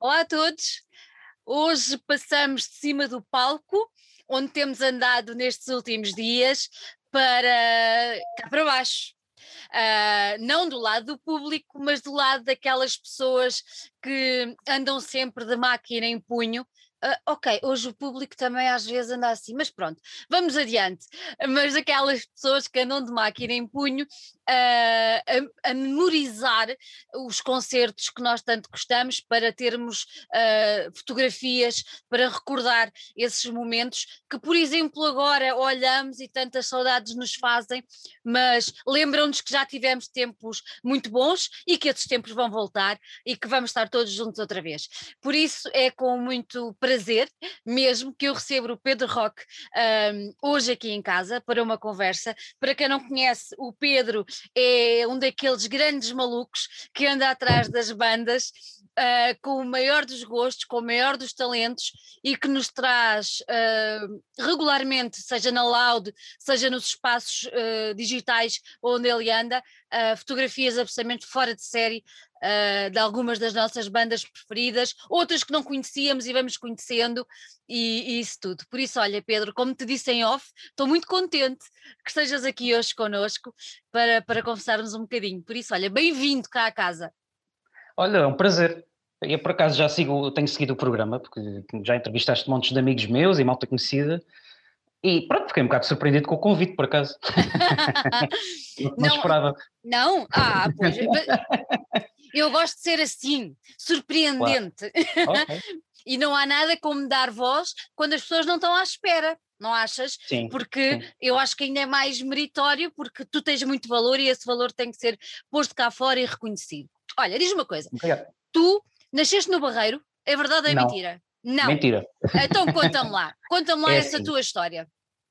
Olá a todos. Hoje passamos de cima do palco, onde temos andado nestes últimos dias, para cá para baixo. Uh, não do lado do público, mas do lado daquelas pessoas que andam sempre de máquina em punho Uh, ok, hoje o público também às vezes anda assim, mas pronto, vamos adiante. Mas aquelas pessoas que andam de máquina em punho a, a, memorizar os concertos que nós tanto gostamos para termos uh, fotografias para recordar esses momentos que, por exemplo, agora olhamos e tantas saudades nos fazem, mas lembram-nos que já tivemos tempos muito bons e que esses tempos vão voltar e que vamos estar todos juntos outra vez. Por isso é com muito prazer prazer mesmo que eu recebo o Pedro Roque um, hoje aqui em casa para uma conversa. Para quem não conhece, o Pedro é um daqueles grandes malucos que anda atrás das bandas uh, com o maior dos gostos, com o maior dos talentos e que nos traz uh, regularmente, seja na Loud, seja nos espaços uh, digitais onde ele anda, fotografias absolutamente fora de série de algumas das nossas bandas preferidas, outras que não conhecíamos e vamos conhecendo, e, e, isso tudo. Por isso, olha, Pedro, como te disse em off, estou muito contente que estejas aqui hoje connosco para, para conversarmos um bocadinho. Por isso, olha, bem-vindo cá à casa. Olha, é um prazer. Eu por acaso já sigo, tenho seguido o programa, porque já entrevistaste montes de amigos meus e malta conhecida. E pronto, fiquei um bocado surpreendido com o convite, por acaso. não, não esperava. Não? Ah, pois. Eu gosto de ser assim, surpreendente. Claro. Okay. e não há nada como dar voz quando as pessoas não estão à espera. Não achas? Sim, porque sim. eu acho que ainda é mais meritório, porque tu tens muito valor e esse valor tem que ser posto cá fora e reconhecido. Olha, diz uma coisa: Obrigado. tu nasceste no Barreiro, é verdade ou é não. mentira? Não. Mentira. Então conta-me lá, conta-me lá É essa assim. tua história.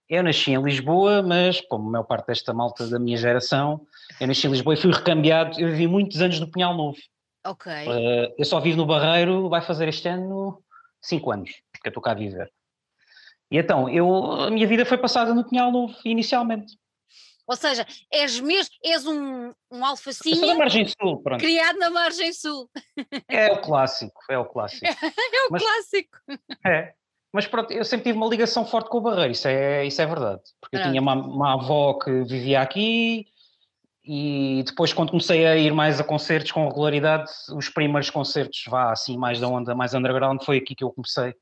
Eu nasci em Lisboa, mas como a maior parte desta malta da minha geração, eu nasci em Lisboa e fui recambiado. Eu vivi muitos anos no Pinhal Novo. Ok. Uh, eu só vivo no Barreiro, vai fazer este ano 5 anos, que eu estou cá a viver. E então, eu, a minha vida foi passada no Pinhal Novo, inicialmente. Ou seja, és mesmo, és um, um Eu alfacinha Margem Sul, pronto. criado na margem sul. É o clássico, é o clássico. É o Mas- clássico. É. Mas pronto, eu sempre tive uma ligação forte com o Barreiro, isso é, isso é verdade. Porque eu Pronto. tinha uma, uma avó que vivia aqui e depois quando comecei a ir mais a concertos com regularidade, os primeiros concertos, vá assim, mais da onda, mais underground, foi aqui que eu comecei.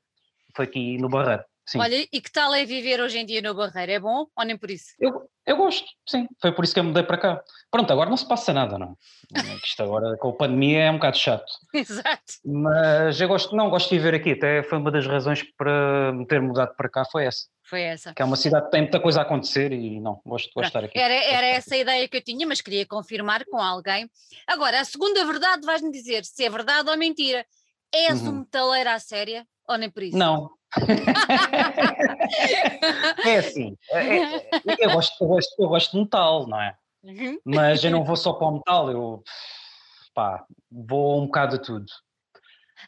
Foi aqui no Barreiro, sim. Olha, e que tal é viver hoje em dia no Barreiro? É bom ou nem por isso? Eu, eu gosto, sim. Foi por isso que eu mudei para cá. Pronto, agora não se passa nada, não. É que Isto agora com a pandemia é um bocado chato. Exato. Mas eu gosto, não, gosto de viver aqui. Até foi uma das razões para me ter mudado para cá, foi essa. Foi essa. Que é uma cidade que tem muita coisa a acontecer e não, gosto, gosto de estar aqui. Era, era essa a ideia que eu tinha, mas queria confirmar com alguém. Agora, a segunda verdade vais-me dizer se é verdade ou mentira. És um Uhum. metaleiro à séria ou nem por isso? Não. é assim, é- é- eu, gosto, eu, gosto, eu gosto de metal, não é? Uhum. Mas eu não vou só para o metal, eu pá, vou um bocado a tudo.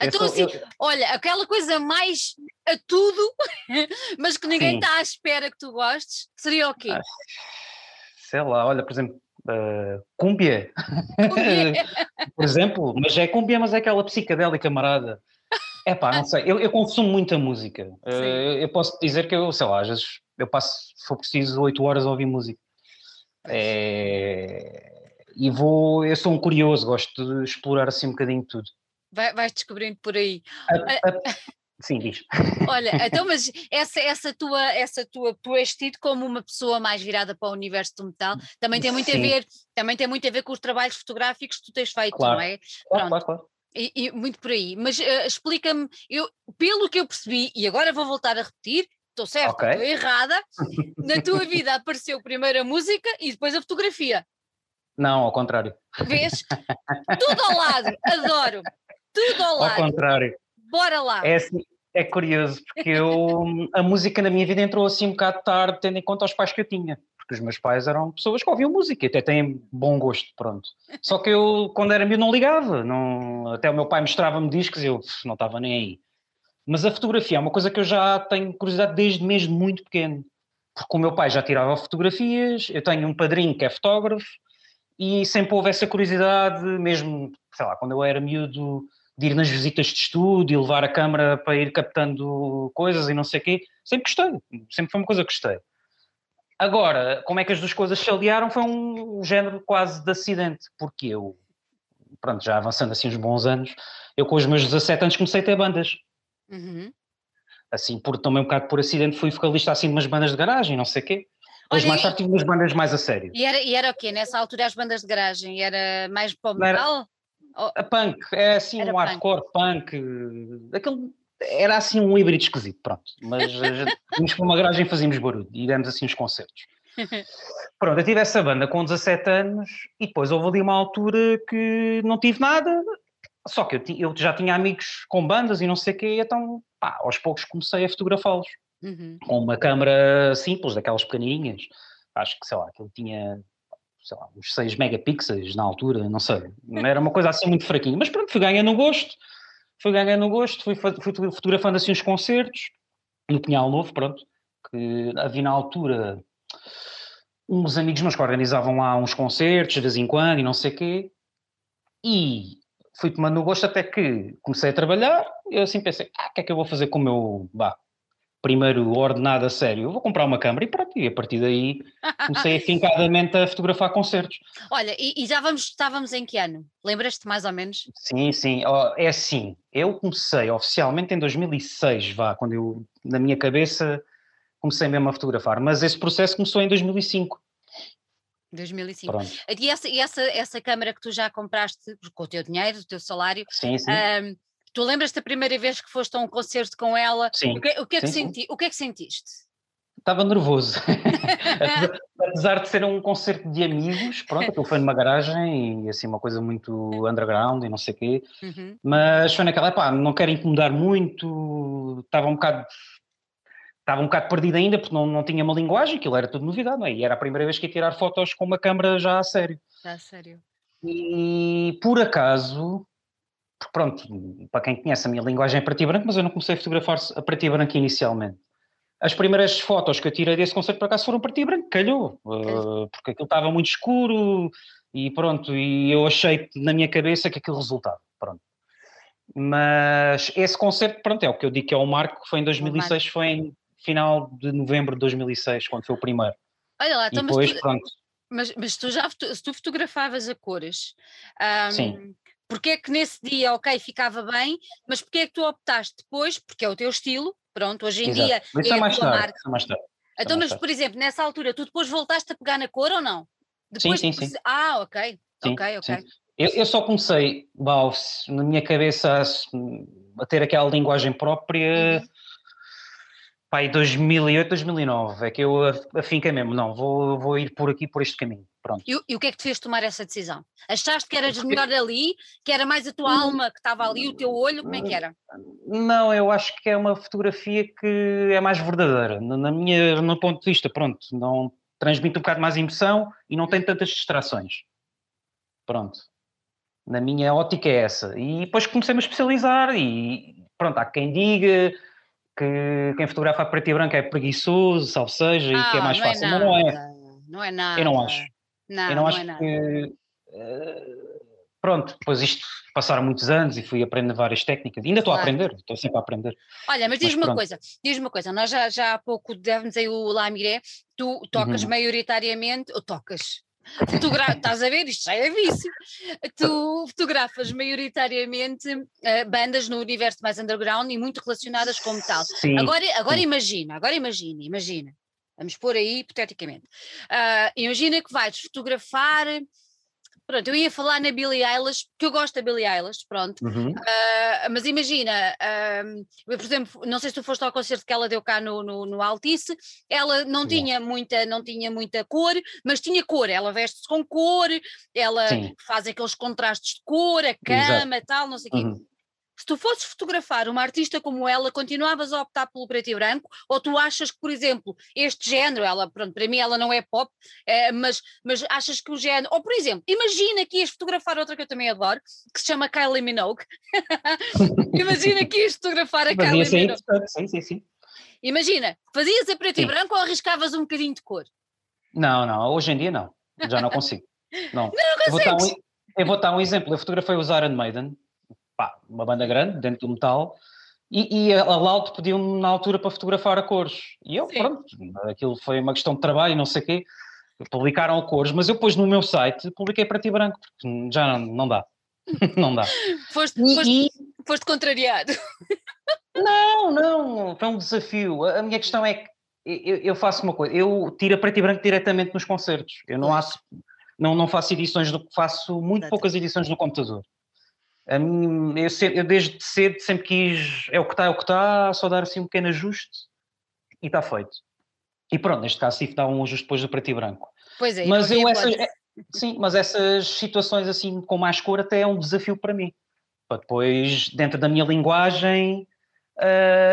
Eu Então, sou- assim, eu- olha, aquela coisa mais a tudo, mas que ninguém Sim. está à espera que tu gostes, seria o quê? Ah, sei lá, olha, por exemplo, uh, cúmbia, por exemplo, mas é cúmbia, mas é aquela psicadélica marada. É pá, não sei, eu, eu consumo muita música. Uh, Sim. eu, posso dizer que eu, sei lá, às vezes eu passo, se for preciso, 8 horas a ouvir música. É, E vou, eu sou um curioso, gosto de explorar assim um bocadinho tudo. Vai- vais descobrindo por aí. A- a- sim, diz. Olha, então, mas essa, essa tua, essa tua, tu és tido como uma pessoa mais virada para o universo do metal, também tem muito a Sim. ver, também tem muito a ver com os trabalhos fotográficos que tu tens feito, Claro. não é? Claro, Pronto. claro, claro. E, e muito por aí. Mas eh, explica-me, eu, pelo que eu percebi, e agora vou voltar a repetir, estou certa, Ok. estou errada, na tua vida apareceu primeiro a música e depois a fotografia. Não, ao contrário. Vês? Tudo ao lado, adoro. Tudo ao Ao lado. contrário. Bora lá. É, assim, é curioso, porque eu, a música na minha vida entrou assim um bocado tarde, tendo em conta os pais que eu tinha. Porque os meus pais eram pessoas que ouviam música e até têm bom gosto, pronto. Só que eu, quando era miúdo, não ligava. Não, até o meu pai mostrava-me discos e eu não estava nem aí. Mas a fotografia é uma coisa que eu já tenho curiosidade desde mesmo muito pequeno. Porque o meu pai já tirava fotografias, eu tenho um padrinho que é fotógrafo e sempre houve essa curiosidade, mesmo, sei lá, quando eu era miúdo, de ir nas visitas de estúdio, levar a câmara para ir captando coisas e não sei o quê. Sempre gostei, sempre foi uma coisa que gostei. Agora, como é que as duas coisas se aliaram foi um, género quase de acidente, porque eu, pronto, já avançando assim uns bons anos, eu com os meus 17 anos comecei a ter bandas. Uhum. Assim, por, também um bocado por acidente, fui vocalista assim de umas bandas de garagem, não sei o quê. Depois mais tarde tive umas bandas mais a sério. E era, e era o quê? Nessa altura as bandas de garagem? Era mais pop metal? A punk, é assim era um punk. hardcore punk, aquele, era assim um híbrido esquisito, pronto. Mas tínhamos para uma garagem e fazíamos barulho e demos assim os concertos. Pronto, eu tive essa banda com 17 anos e depois houve ali uma altura que não tive nada, só que eu, eu já tinha amigos com bandas e não sei o quê, então pá, aos poucos comecei a fotografá-los. Uhum. Com uma câmera simples, daquelas pequenininhas, acho que sei lá, que ele tinha sei lá, uns 6 megapixels na altura, não sei, era uma coisa assim muito fraquinha, mas pronto, fui ganhando gosto, fui ganhando gosto, fui, fui fotografando assim os concertos, no Pinhal Novo, pronto, que havia na altura uns amigos meus que organizavam lá uns concertos de vez em quando e não sei o quê, e fui tomando gosto até que comecei a trabalhar, eu assim pensei, ah, o que é que eu vou fazer com o meu, bah, primeiro ordenado a sério, eu vou comprar uma câmera e pronto, e a partir daí comecei afincadamente a fotografar concertos. Olha, e, e já vamos, estávamos em que ano? Lembras-te mais ou menos? Sim, sim, é assim, eu comecei oficialmente em 2006, vá, quando eu, na minha cabeça, comecei mesmo a fotografar, mas esse processo começou em 2005. 2005. Pronto. E, essa, essa, essa câmera que tu já compraste com o teu dinheiro, o teu salário, sim, sim. Um, Tu lembras da primeira vez que foste a um concerto com ela? Sim. O que, o que é, que, sim, senti, o que, é que sentiste? Estava nervoso. apesar, de ser um concerto de amigos, pronto, aquilo foi numa garagem e assim uma coisa muito underground e não sei o quê, uhum. mas foi naquela, pá, não quero incomodar muito, estava um bocado estava um bocado perdido ainda porque não, não tinha uma linguagem, aquilo era tudo novidade, não é? E era a primeira vez que ia tirar fotos com uma câmera já a sério. Já a sério. E por acaso pronto, para quem conhece a minha linguagem é preto e branco, mas eu não comecei a fotografar a preto e branco inicialmente. As primeiras fotos que eu tirei desse concerto por acaso foram preto e branco, calhou, uh, porque aquilo estava muito escuro e pronto, e eu achei na minha cabeça que aquilo resultava, pronto. Mas esse concerto, pronto, é o que eu digo que é o marco, foi em 2006, foi em final de novembro de 2006, quando foi o primeiro. Olha lá, então, depois, mas tu. Mas, mas tu já se tu fotografavas a cores, um, Sim porque é que nesse dia, ok, ficava bem, mas porque é que tu optaste depois, porque é o teu estilo, pronto, hoje em Exato. dia mas é, é mais a tua tarde, marca. Mais tarde. Então, mas por exemplo, nessa altura, tu depois voltaste a pegar na cor ou não? Depois sim, sim, sim. Ah, ok, sim, ok, ok. Eu, eu, só comecei, na minha cabeça, a, a, ter aquela linguagem própria, uhum. pai, 2008, 2009, é que eu afinquei mesmo, não, vou, vou ir por aqui, por este caminho. Pronto. E, e, o que é que te fez tomar essa decisão? Achaste que eras melhor ali, que era mais a tua alma que estava ali, o teu olho, como é que era? Não, eu acho que é uma fotografia que é mais verdadeira, na minha, no ponto de vista, pronto, não transmite um bocado mais emoção e não tem tantas distrações. Pronto. Na minha ótica é essa. E depois comecei-me a especializar e pronto, há quem diga que quem fotografa a preto e branco é preguiçoso, salvo seja, ah, e que é ah, mais fácil, é mas não é. Não é nada. Eu não acho. Não, eu não, não acho é que. Uh, pronto, depois isto passaram muitos anos e fui aprendendo várias técnicas. Ainda estou claro. a aprender, estou sempre a aprender. Olha, mas diz-me uma coisa, diz uma coisa, nós já, já há pouco demos aí o Lamiré, tu tocas uhum. maioritariamente, ou tocas, Fotogra estás a ver, isto já é vício. Tu fotografas maioritariamente uh, bandas no universo mais underground e muito relacionadas com metal. Sim, agora, agora sim. imagina, agora imagina, imagina. Vamos pôr aí, hipoteticamente. Uh, imagina que vais fotografar. Pronto, eu ia falar na Billie Eilish, porque eu gosto da Billie Eilish, pronto. Uhum. Uh, mas imagina, uh, por exemplo, não sei se tu foste ao concerto que ela deu cá no, no, no Altice, ela não tinha, muita, não tinha muita cor, mas tinha cor, ela veste-se com cor, ela Sim. faz aqueles contrastes de cor, a cama, Exato. tal, não sei o quê. Se tu fosses fotografar uma artista como ela, continuavas a optar pelo preto e branco? Ou tu achas que, por exemplo, este género, ela, pronto, para mim ela não é pop, é, mas, mas achas que o género. Ou, por exemplo, imagina que ias fotografar outra que eu também adoro, que se chama Kylie Minogue. imagina que ias fotografar a Kylie sim, Minogue. Sim, sim, sim. Imagina, fazias a preto sim. e branco ou arriscavas um bocadinho de cor? Não, não, hoje em dia não. Já não consigo. Não. não, não eu, vou dar um, eu vou dar um exemplo. Eu fotografei os Iron Maiden pá, uma banda grande dentro do metal, e, e a Loud pediu-me na altura para fotografar a cores. E eu, Sim. pronto, aquilo foi uma questão de trabalho, não sei o quê. Publicaram a cores, mas eu depois no meu site publiquei para ti branco, porque já não, não dá. não dá. Foste, e, foste, e... foste contrariado. Não, não, foi um desafio. A minha questão é que eu, eu faço uma coisa, eu tiro a preto e branco diretamente nos concertos. Eu não, faço, não, não faço edições, do, faço muito poucas edições no computador. A mim, eu, eu, desde cedo sempre quis, é o que está, é o que está, só dar assim um pequeno ajuste e está feito. E pronto, neste caso de dar um ajuste depois do preto e branco. Pois é, mas eu essas, é, sim, mas essas situações assim com mais cor até é um desafio para mim. Para depois, dentro da minha linguagem, uh,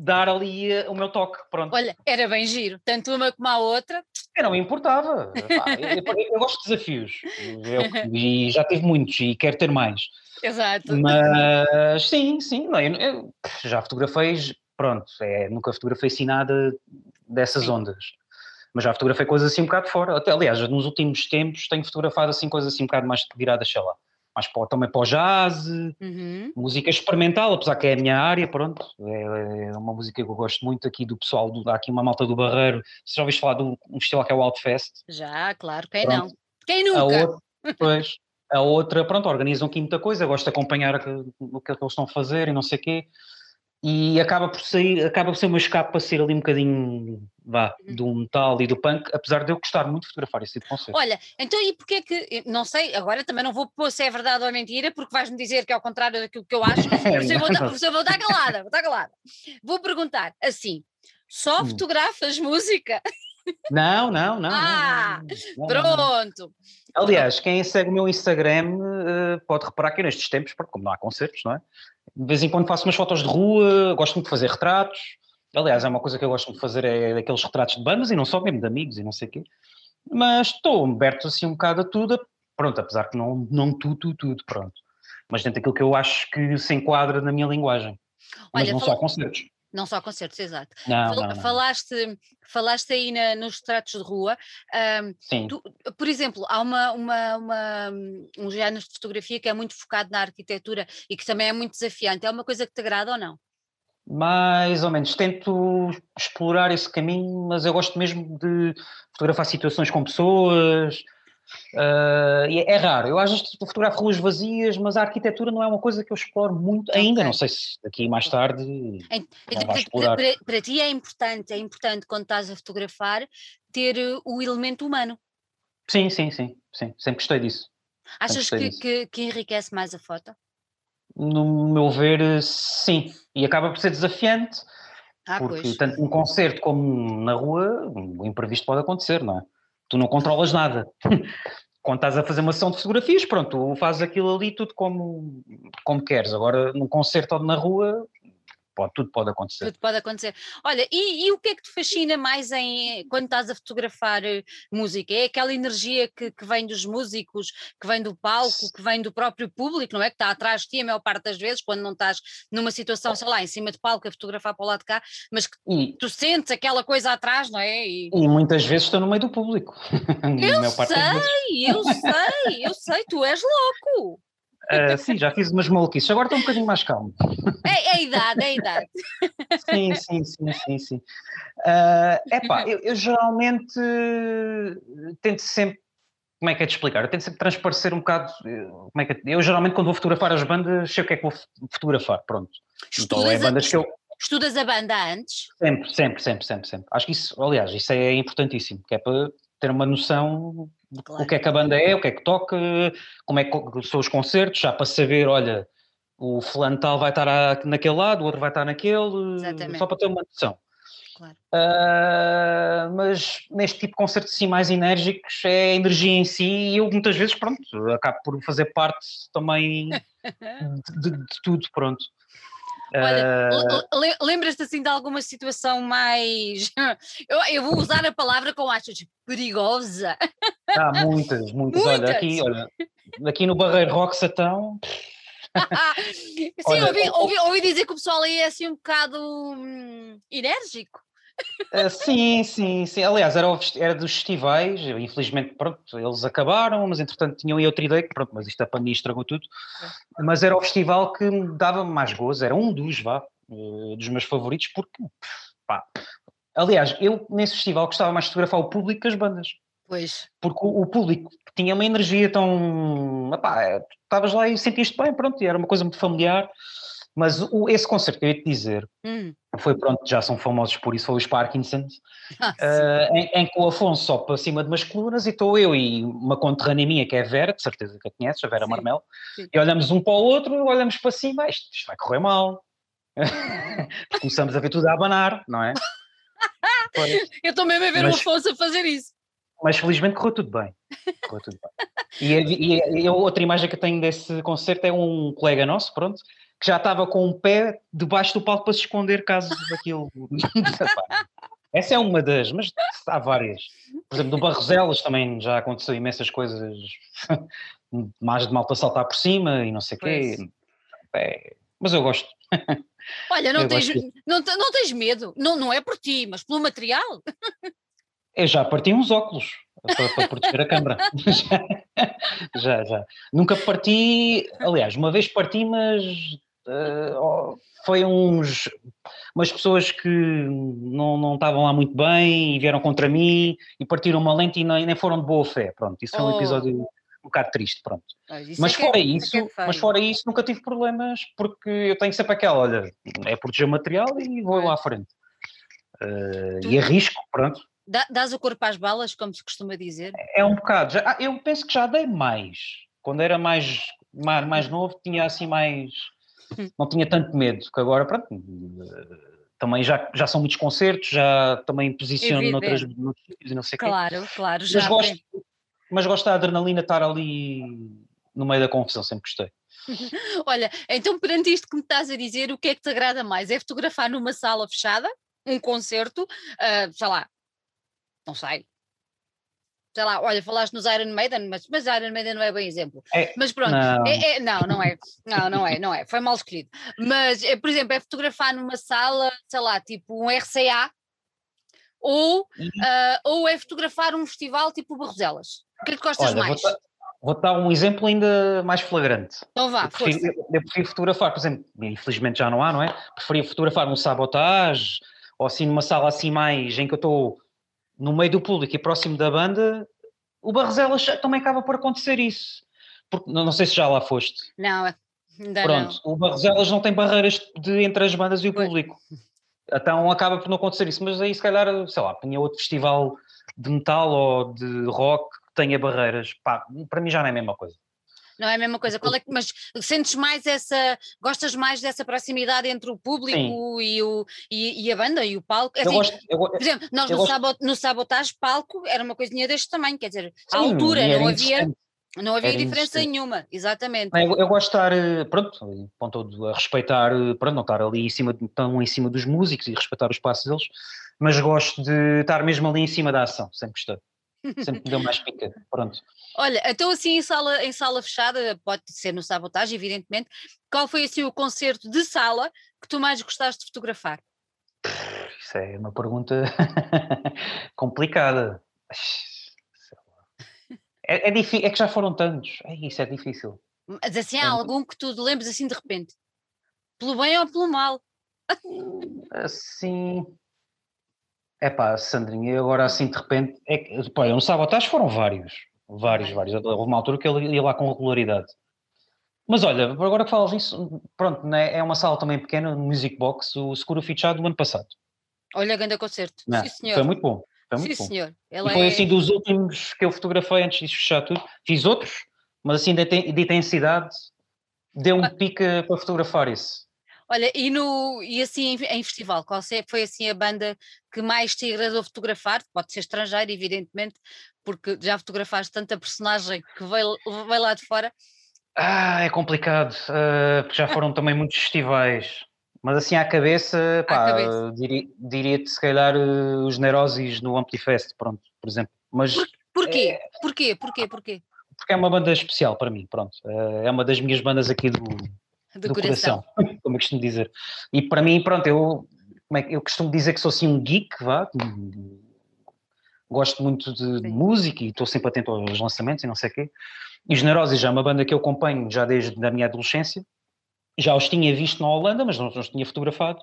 dar ali eh, o meu toque. Pronto. Olha, era bem giro, tanto uma como a outra. Eu não me importava. Pá, eu, eu, gosto de desafios eu, e já tive muitos e quero ter mais. Exato. Mas sim, sim, não, eu, já fotografei, pronto, é, nunca fotografei assim nada dessas sim. ondas. Mas já fotografei coisas assim um bocado fora. Até, aliás, nos últimos tempos tenho fotografado assim coisas assim um bocado mais viradas, sei lá mais para, também para o jazz, uhum. música experimental, apesar que é a minha área, pronto, é, é, uma música que eu gosto muito aqui do pessoal, do, há aqui uma malta do Barreiro, se já ouviste falar de um, um festival que é o Outfest? Já, claro, quem pronto. não? Quem nunca? A outra, pois, a outra, pronto, organizam aqui muita coisa, gosto de acompanhar o que, é que eles estão a fazer e não sei o quê, e acaba por sair, acaba por ser uma escape para ser ali um bocadinho vá, uhum. do metal e do punk, apesar de eu gostar muito de fotografar esse tipo de concerto. Olha, então e porquê é que, não sei, agora também não vou pôr se é verdade ou é mentira, porque vais-me dizer que é ao contrário daquilo que eu acho, por isso eu vou, dar, vou dar calada, vou dar calada. Vou perguntar assim, só hum. fotografas música? Não, não, não. Ah, não, não, pronto. Aliás, quem segue o meu Instagram uh, pode reparar que nestes tempos, porque como não há concertos, não é? De vez em quando faço umas fotos de rua, gosto muito de fazer retratos. Aliás, é uma coisa que eu gosto de fazer, é daqueles retratos de bandas e não só, mesmo de amigos e não sei o quê. Mas estou aberto assim um bocado a tudo, pronto, apesar que não, não tudo, tudo, tudo, pronto. Mas dentro daquilo que eu acho que se enquadra na minha linguagem. Olha, Mas não fala... só concertos. Não só concertos, exato. Não, Fal não, não. Falaste, falaste aí na, nos retratos de rua. Um, Sim. Tu, por exemplo, há uma, uma, uma, um género de fotografia que é muito focado na arquitetura e que também é muito desafiante. É uma coisa que te agrada ou não? Mais ou menos. Tento explorar esse caminho, mas eu gosto mesmo de fotografar situações com pessoas, Uh, é, raro, eu às vezes fotografo ruas vazias, mas a arquitetura não é uma coisa que eu exploro muito ainda, não sei se daqui mais tarde para, para, para, ti é importante, é importante quando estás a fotografar ter uh, o elemento humano. Sim, sim, sim, sim, sempre gostei disso. Achas que, disso. Que, que enriquece mais a foto? No meu ver, sim, e acaba por ser desafiante, ah, porque pois. tanto num concerto como na rua, o imprevisto pode acontecer, não é? Tu não controlas nada. Quando estás a fazer uma sessão de fotografias, pronto, tu fazes aquilo ali tudo como, como queres. Agora, num concerto ou na rua, pode, tudo pode acontecer. Tudo pode acontecer. Olha, e, e, o que é que te fascina mais em quando estás a fotografar eh, música? É aquela energia que, que, vem dos músicos, que vem do palco, que vem do próprio público, não é? Que está atrás de ti a maior parte das vezes, quando não estás numa situação, sei lá, em cima de palco a fotografar para o lado de cá, mas que e, tu sentes aquela coisa atrás, não é? E, e muitas vezes estou no meio do público. eu sei, eu sei, eu sei, tu és louco. Uh, sim, já fiz umas maluquices, agora estou um bocadinho mais calmo. É, é a idade, é a idade. sim, sim, sim, sim, sim. Uh, epá, eu, eu geralmente tento sempre como é que é de explicar? Eu tento sempre transparecer um bocado. Como é que é, eu geralmente, quando vou fotografar as bandas, sei o que é que vou fotografar. Pronto. Estudas, então, é bandas a, que eu... estudas a banda antes? Sempre, sempre, sempre, sempre, sempre. Acho que isso, aliás, isso é importantíssimo, que é para ter uma noção claro. o que é que a banda é, o que é que toca, como é que são os concertos, já para saber, olha, o fulano tal vai estar naquele lado, o outro vai estar naquele, Exatamente. só para ter uma noção. Claro. Uh, mas neste tipo de concertos assim mais enérgicos é a energia em si e eu muitas vezes, pronto, acabo por fazer parte também de, de, de tudo, pronto. Olha, uh... lembras-te assim de alguma situação mais. Eu, eu, vou usar a palavra com achas perigosa. Ah, muitas, muitas. muitas. Olha, aqui, olha, aqui no Barreiro Rock Satão. Sim, olha, ouvi, ouvi, ouvi, dizer que o pessoal aí é assim um bocado hum, enérgico. Uh, sim, sim, sim. Aliás, era, era dos festivais, infelizmente, pronto, eles acabaram, mas entretanto tinham aí outra ideia, pronto, mas isto a pandemia estragou tudo. É. Mas era o festival que me dava mais gozo, era um dos, vá, uh, dos meus favoritos, porque, pá. Aliás, eu nesse festival gostava mais de fotografar o público que as bandas. Pois. Porque o, o público tinha uma energia tão. Epá, estavas lá e sentiste bem, pronto, e era uma coisa muito familiar. Mas o, esse concerto que eu ia te dizer hum. foi pronto, já são famosos por isso, foi os Parkinsons, ah, uh, em, em, que o Afonso só para cima de umas colunas e estou eu e uma conterrânea minha que é a Vera, de certeza que a conheces, a Vera sim, Marmel, sim. e olhamos um para o outro, olhamos para cima, isto, isto vai correr mal. Começamos a ver tudo a abanar, não é? eu estou mesmo a ver mas, o Afonso a fazer isso. Mas felizmente correu tudo bem. Correu tudo bem. E, e, e, a outra imagem que eu tenho desse concerto é um colega nosso, pronto, que já estava com um pé debaixo do palco para se esconder caso aquilo. Essa é uma das, mas há várias. Por exemplo, do Barroselas também já aconteceu imensas coisas, mais de malta saltar por cima e não sei o quê. É, mas eu gosto. Olha, não tens, não, não tens medo, não, não é por ti, mas pelo material. Eu já parti uns óculos para, para proteger a câmara. já, já. Nunca parti, aliás, uma vez parti, mas uh, foi uns umas pessoas que não, não estavam lá muito bem e vieram contra mim e partiram uma lente e nem, nem foram de boa fé. Pronto, isso foi um oh. episódio um bocado triste, pronto. Mas, é fora é, isso, é mas fora isso nunca tive problemas porque eu tenho sempre aquela, olha, é proteger o material e vou lá à frente. Uh, e arrisco, pronto. Dás o corpo às balas, como se costuma dizer? É um bocado. Já, ah, eu penso que já dei mais. Quando era mais, mais, mais novo, tinha assim mais. Não tinha tanto medo, que agora, pronto, também já, já são muitos concertos, já também posiciono noutras, noutros sítios e não sei o quê. Claro, claro, já. Mas gosto, mas gosto da adrenalina estar ali no meio da confusão, sempre gostei. Olha, então perante isto que me estás a dizer, o que é que te agrada mais? É fotografar numa sala fechada, um concerto, uh, sei lá, não sei. Sei lá, olha, falaste nos Iron Maiden, mas, mas Iron Maiden não é bem exemplo. É, mas pronto, não. É, é, não, não é. Não, não é, não é. Foi mal escolhido. Mas, é, por exemplo, é fotografar numa sala, sei lá, tipo um RCA, ou, uh, ou é fotografar um festival tipo Barroselas. O que é que gostas Olha, mais? Vou-te dar um exemplo ainda mais flagrante. Então vá, eu prefiro, eu, eu prefiro, fotografar, por exemplo, infelizmente já não há, não é? Preferia fotografar num sabotage, ou assim numa sala assim mais em que eu estou no meio do público e próximo da banda, o Barroselas também acaba por acontecer isso. Porque, não sei se já lá foste. Não, ainda Pronto, não. o Barroselas não tem barreiras de, entre as bandas e o público. Então acaba por não acontecer isso, mas aí se calhar, sei lá, tinha outro festival de metal ou de rock que tenha barreiras. Pá, para mim já não é a mesma coisa. Não é a mesma coisa. É que, mas sentes mais essa. Gostas mais dessa proximidade entre o público e, o, e, e, a banda e o palco? Assim, eu gosto, eu, por exemplo, nós no, gosto... sabot, no Sabotagem palco era uma coisinha deste tamanho, quer dizer, à altura não havia. Não havia diferença nenhuma, exatamente. Eu, eu, gosto de estar, eh, pronto, ponto a respeitar, eh, pronto, não estar ali em cima, tão em cima dos músicos e respeitar os passos deles, mas gosto de estar mesmo ali em cima da ação, sempre gostei. Sempre me deu mais pica, pronto. Olha, então assim em sala, em sala fechada, pode ser no sabotagem, evidentemente, qual foi assim o concerto de sala que tu mais gostaste de fotografar? Isso é uma pergunta complicada. É, é, difícil, é que já foram tantos. É, isso é difícil. Mas assim, há é, algum que tu lembres assim de repente? Pelo bem ou pelo mal? Assim. É pá, Sandrinha, agora assim de repente. É que, pá, no Sabotage foram vários. Vários, vários. Houve uma altura que ele ia lá com regularidade. Mas olha, agora que falas nisso, pronto, né, é uma sala também pequena, no Music Box, o Seguro Fichado do ano passado. Olha, grande concerto. Não, Sim, senhor. Foi muito bom. Foi muito Sim, bom. senhor. Ela e foi é... assim dos últimos que eu fotografei antes de fechar tudo. Fiz outros, mas assim de, de intensidade, deu um pique para fotografar isso. Olha, e, no, e assim em, em festival, qual foi assim a banda que mais te agradou fotografar? Pode ser estrangeira, evidentemente, porque já fotografaste tanta personagem que veio, veio lá de fora. Ah, é complicado, uh, porque já foram também muitos festivais. Mas assim à cabeça, pá, diria-te diria se calhar uh, os Neurosis no Amplifest, pronto, por exemplo. Mas, por, porquê? É, porquê? Porquê? Porquê? Porque é uma banda especial para mim, pronto. Uh, é uma das minhas bandas aqui do, do, do coração. coração. como eu costumo dizer. E para mim, pronto, eu como é eu costumo dizer que sou assim um geek, vá. Gosto muito de música e estou sempre atento aos lançamentos e não sei o quê. E os Neurosis já é uma banda que eu acompanho já desde a minha adolescência. Já os tinha visto na Holanda, mas não os tinha fotografado.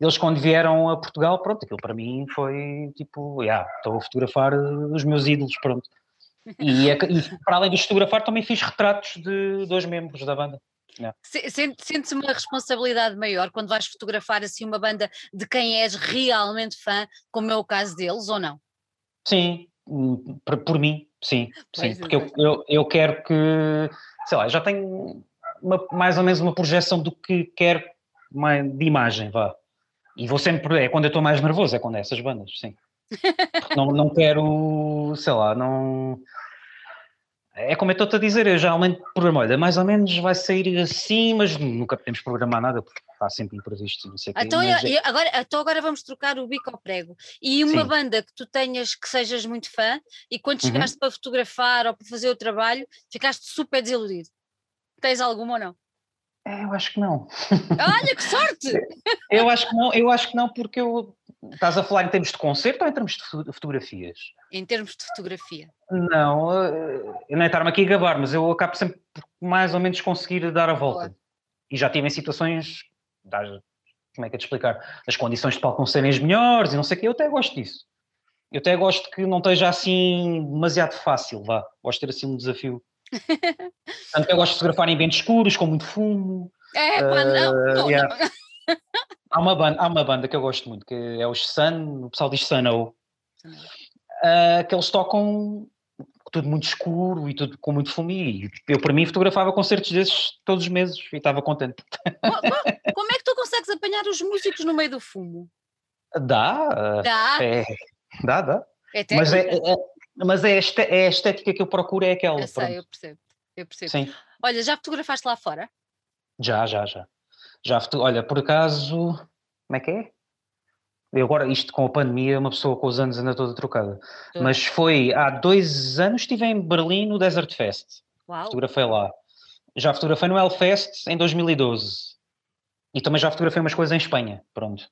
Eles quando vieram a Portugal, pronto, aquilo para mim foi tipo, yeah, estou a fotografar os meus ídolos, pronto. E, e para além de fotografar também fiz retratos de dois membros da banda. Yeah. Sentes uma responsabilidade maior quando vais fotografar assim uma banda de quem és realmente fã, como é o caso deles, ou não? Sim, hum, por, por mim, sim, sim, porque eu, eu, eu, quero que, sei lá, já tenho uma, mais ou menos uma projeção do que quero uma, de imagem, vá. E vou sempre, é quando eu estou mais nervoso, é quando é essas bandas, sim. não, não quero, sei lá, não é como eu estou-te a dizer, eu geralmente programo, olha, mais ou menos vai sair assim, mas nunca podemos programar nada porque está sempre imprevisto, não sei então, é... agora, então agora vamos trocar o bico ao prego. E uma Sim. banda que tu tenhas que sejas muito fã e quando uhum. chegaste uhum. para fotografar ou para fazer o trabalho, ficaste super desiludido. Tens alguma ou não? É, eu acho que não. Olha que sorte! eu acho que não, eu acho que não porque eu Estás a falar em termos de concerto ou em termos de fotografias? Em termos de fotografia. Não, eh, eu não é estar-me aqui a gabar, mas eu acabo sempre por mais ou menos conseguir dar a volta. Boa. E já tive em situações, como é que é de explicar? As condições de palco não serem as melhores e não sei o quê, eu até gosto disso. Eu até gosto que não esteja assim demasiado fácil, vá. Gosto de ter assim um desafio. Tanto que eu gosto de fotografar em ambientes escuros, com muito fumo. É, pá, não, uh, não, yeah. não. Há uma, banda, há uma banda que eu gosto muito, que é os Sun, o pessoal diz Sun, uh, que eles tocam tudo muito escuro e tudo com muito fumo e eu para mim fotografava concertos desses todos os meses e estava contente. Como é que tu consegues apanhar os músicos no meio do fumo? Dá. Dá? É, dá, dá. É mas é, é, mas é, é a estética que eu procuro é aquela. Eu sei, eu percebo. Eu percebo. Sim. Olha, já fotografaste lá fora? Já, já, já. Já, olha, por acaso, como é que é? Eu agora, isto com a pandemia, uma pessoa com os anos anda toda trocada. Mas foi há dois anos, estive em Berlim no Desert Fest. Uau. Fotografei lá. Já fotografei no Hellfest em 2012. E também já fotografei umas coisas em Espanha. Pronto.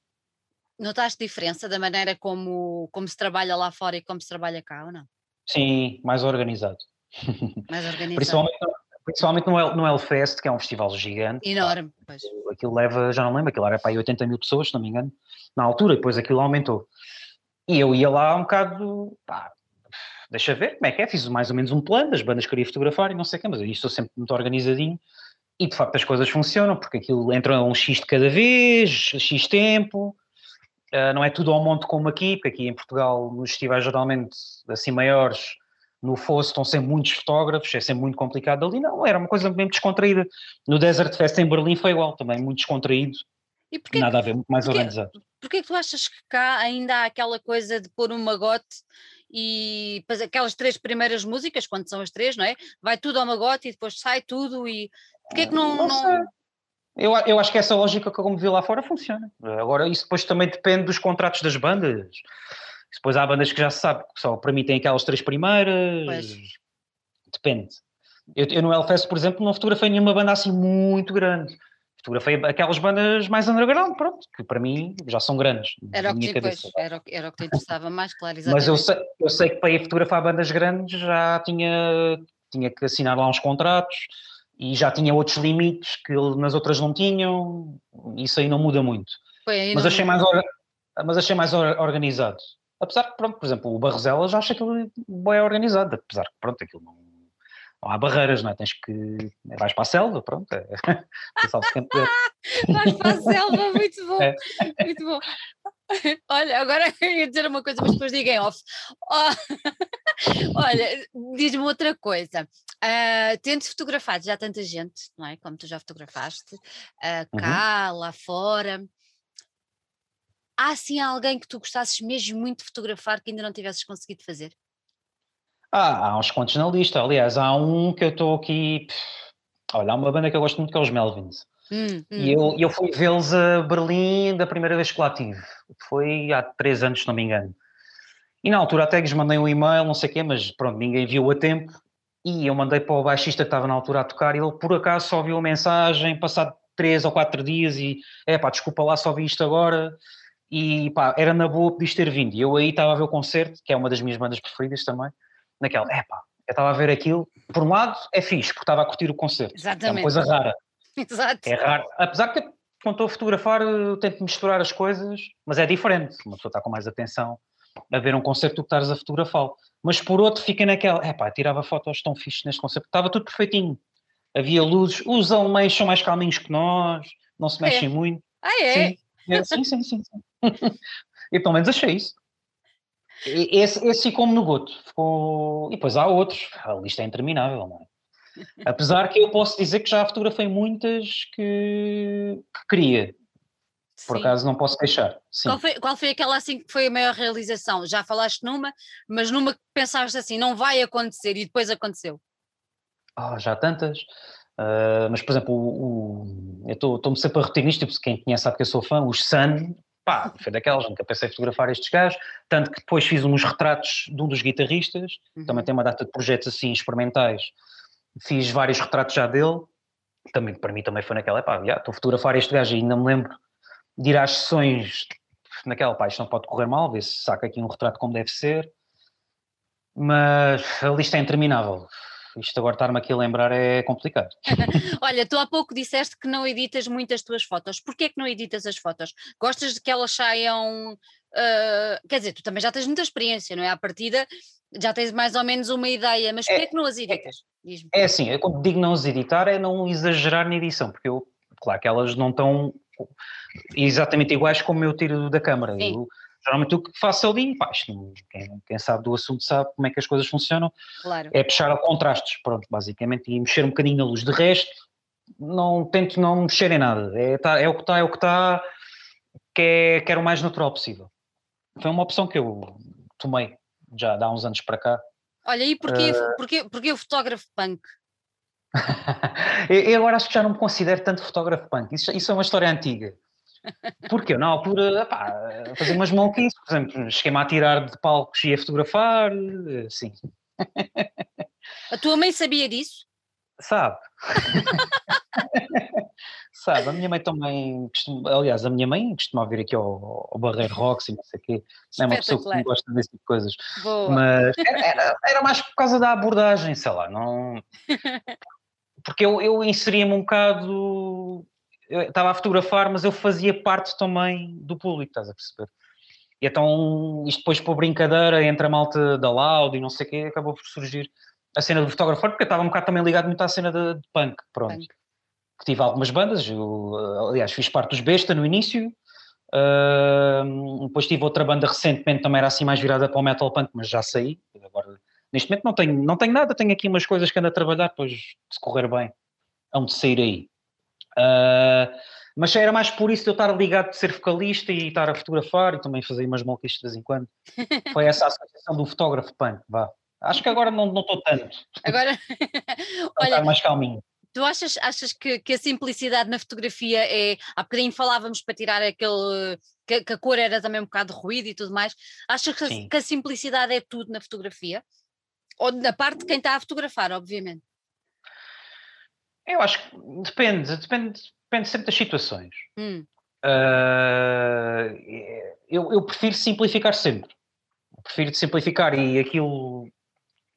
Notaste diferença da maneira como, como se trabalha lá fora e como se trabalha cá, ou não? Sim, mais organizado. Mais organizado. Principalmente, Principalmente no, no Hellfest, que é um festival gigante. Enorme, pois. Aquilo leva, já não lembro, aquilo era para aí 80 mil pessoas, se não me engano, na altura, depois aquilo aumentou. E eu ia lá um bocado, pá, deixa ver como é que é, fiz mais ou menos um plano, as bandas queria fotografar e não sei o quê, mas eu estou sempre muito organizadinho e de facto as coisas funcionam, porque aquilo entra um X de cada vez, X tempo, uh, não é tudo ao monte como aqui, porque aqui em Portugal, nos festivais geralmente assim maiores, no Fosso estão sempre muitos fotógrafos, é sempre muito complicado ali. Não, era uma coisa mesmo descontraída. No Desert Fest em Berlim foi igual, também muito descontraído. E porquê, nada a ver, muito mais porquê, organizado. Porquê que tu achas que cá ainda há aquela coisa de pôr um magote e aquelas três primeiras músicas, quando são as três, não é? Vai tudo ao magote e depois sai tudo e porquê que não... não, não... Eu, eu acho que essa lógica que eu como vi lá fora funciona. Agora, isso depois também depende dos contratos das bandas. Depois há bandas que já se sabe que só permitem aquelas três primeiras. Pois. Depende. Eu, eu no Hellfest, por exemplo, não fotografei nenhuma banda assim muito grande. Fotografei aquelas bandas mais underground, pronto, que para mim já são grandes. Era o que, pois, era, era o que te interessava mais, claro, exatamente. Mas eu sei, eu sei que para ir fotografar bandas grandes já tinha, tinha que assinar lá uns contratos e já tinha outros limites que nas outras não tinham, isso aí não muda muito. Foi, mas, achei mais, mas achei mais organizado. Apesar que, pronto, por exemplo, o Barroselas já acha aquilo bem organizado, apesar que, pronto, aquilo não, não há barreiras, não é? Tens que. Vais para a selva, pronto. É, vais para a selva, muito bom, é. muito bom. Olha, agora eu ia dizer uma coisa, mas depois digam off. Oh, olha, diz-me outra coisa. Uh, tendo fotografado já tanta gente, não é? Como tu já fotografaste, uh, cá, uhum. lá fora, há assim alguém que tu gostasses mesmo muito de fotografar que ainda não tivesses conseguido fazer? Ah, há uns quantos na lista. Aliás, há um que eu estou aqui. Olha, há uma banda que eu gosto muito que é os Melvins. Hum, hum. E eu, eu fui vê-los a Berlim da primeira vez que lá tive. Foi há três anos, se não me engano. E na altura até lhes mandei um e-mail, não sei o quê, mas pronto, ninguém viu a tempo. E eu mandei para o baixista que estava na altura a tocar e ele por acaso só viu a mensagem, passado três ou quatro dias e é pá, desculpa lá, só vi isto agora e pá, era na boa podias ter vindo. E eu aí estava a ver o concerto, que é uma das minhas bandas preferidas também, naquela, é pá, eu estava a ver aquilo, por um lado é fixe, porque estava a curtir o concerto, Exatamente. é uma coisa rara. Exato. É raro, apesar que quando estou a fotografar eu tento misturar as coisas, mas é diferente, uma pessoa está com mais atenção a ver um concerto do que estares a fotografá-lo. Mas por outro fica naquela, é pá, tirava fotos tão fixes neste concerto, estava tudo perfeitinho. Havia luzes, os alemães são mais calminhos que nós, não se mexem é. muito. Ah, é? Sim, é, sim, sim, sim. sim. e pelo menos achei isso. Esse, esse ficou-me no goto. Ficou... E depois há outros, a lista é interminável, não é? Apesar que eu posso dizer que já fotografei muitas que, que queria. Por Sim. acaso não posso queixar. Qual foi, qual foi aquela assim que foi a maior realização? Já falaste numa, mas numa que pensaste assim, não vai acontecer e depois aconteceu? Oh, já tantas. Uh, mas, por exemplo, o, o, eu estou-me sempre a repetir nisto, porque quem conhece sabe que eu sou fã, os Sun, pá, foi daquelas, nunca pensei fotografar estes gajos, tanto que depois fiz uns retratos de um dos guitarristas, uhum. também tem uma data de projetos assim experimentais, fiz vários retratos já dele, também para mim também foi naquela, pá, já, estou a fotografar este gajo e ainda me lembro de ir às sessões naquela, pá, isto não pode correr mal, ver se saca aqui um retrato como deve ser, mas a lista é interminável. Isto agora estar-me aqui a lembrar é complicado. Olha, tu há pouco disseste que não editas muitas tuas fotos. Porquê que não editas as fotos? Gostas de que elas saiam. Uh, quer dizer, tu também já tens muita experiência, não é? À partida já tens mais ou menos uma ideia, mas porquê é, que não as editas? É, é assim, eu quando digo não as editar é não exagerar na edição, porque eu, claro que elas não estão exatamente iguais como eu tiro da câmara. Eu, geralmente o que faço ali, pá, quem, quem, sabe do assunto sabe como é que as coisas funcionam, claro. é puxar a contrastes, pronto, basicamente, e mexer um bocadinho na luz. De resto, não tento não mexer em nada, é, tá, é o que está, é o que está, que é, o mais natural possível. Foi uma opção que eu tomei já há uns anos para cá. Olha, e porquê, uh... porquê, porquê o fotógrafo punk? eu agora acho que já não me considero tanto fotógrafo punk, isso, isso é uma história antiga. Porque eu na altura pá, fazia umas maluquices, por exemplo, cheguei-me a tirar de palcos e a fotografar, sim. A tua mãe sabia disso? Sabe. Sabe, a minha mãe também, costuma, aliás, a minha mãe costuma vir aqui ao, ao Barreiro Rocks e não sei o quê, é uma pessoa que gosta desse tipo de coisas, Boa. mas era, era, era, mais por causa da abordagem, sei lá, não... Porque eu, eu inseria-me um bocado eu estava a fotografar, mas eu fazia parte também do público, estás a perceber? E então, isto depois por brincadeira entre a malta da Loud e não sei o quê, acabou por surgir a cena do fotografar, porque eu estava um bocado também ligado muito à cena de, de punk, pronto. Punk. Que tive algumas bandas, eu, aliás, fiz parte dos Besta no início, uh, depois tive outra banda recentemente, também era assim mais virada para o metal punk, mas já saí, agora neste momento não tenho, não tenho nada, tenho aqui umas coisas que ando a trabalhar, depois se correr bem, hão de sair aí. Uh, mas era mais por isso de eu estar ligado de ser vocalista e estar a fotografar e também fazer umas malquices de vez em quando. Foi essa a associação do fotógrafo punk, vá. Acho que agora não estou tanto. Agora, olha, mais calminho. Tu achas, achas que, que, a simplicidade na fotografia é. Há bocadinho falávamos para tirar aquele. Que, que, a cor era também um bocado de ruído e tudo mais. Achas que que a simplicidade é tudo na fotografia? Ou na parte de quem está a fotografar, obviamente? Eu acho que depende, depende, depende sempre das situações. Hum. Uh, eu, eu, prefiro simplificar sempre. Prefiro simplificar e aquilo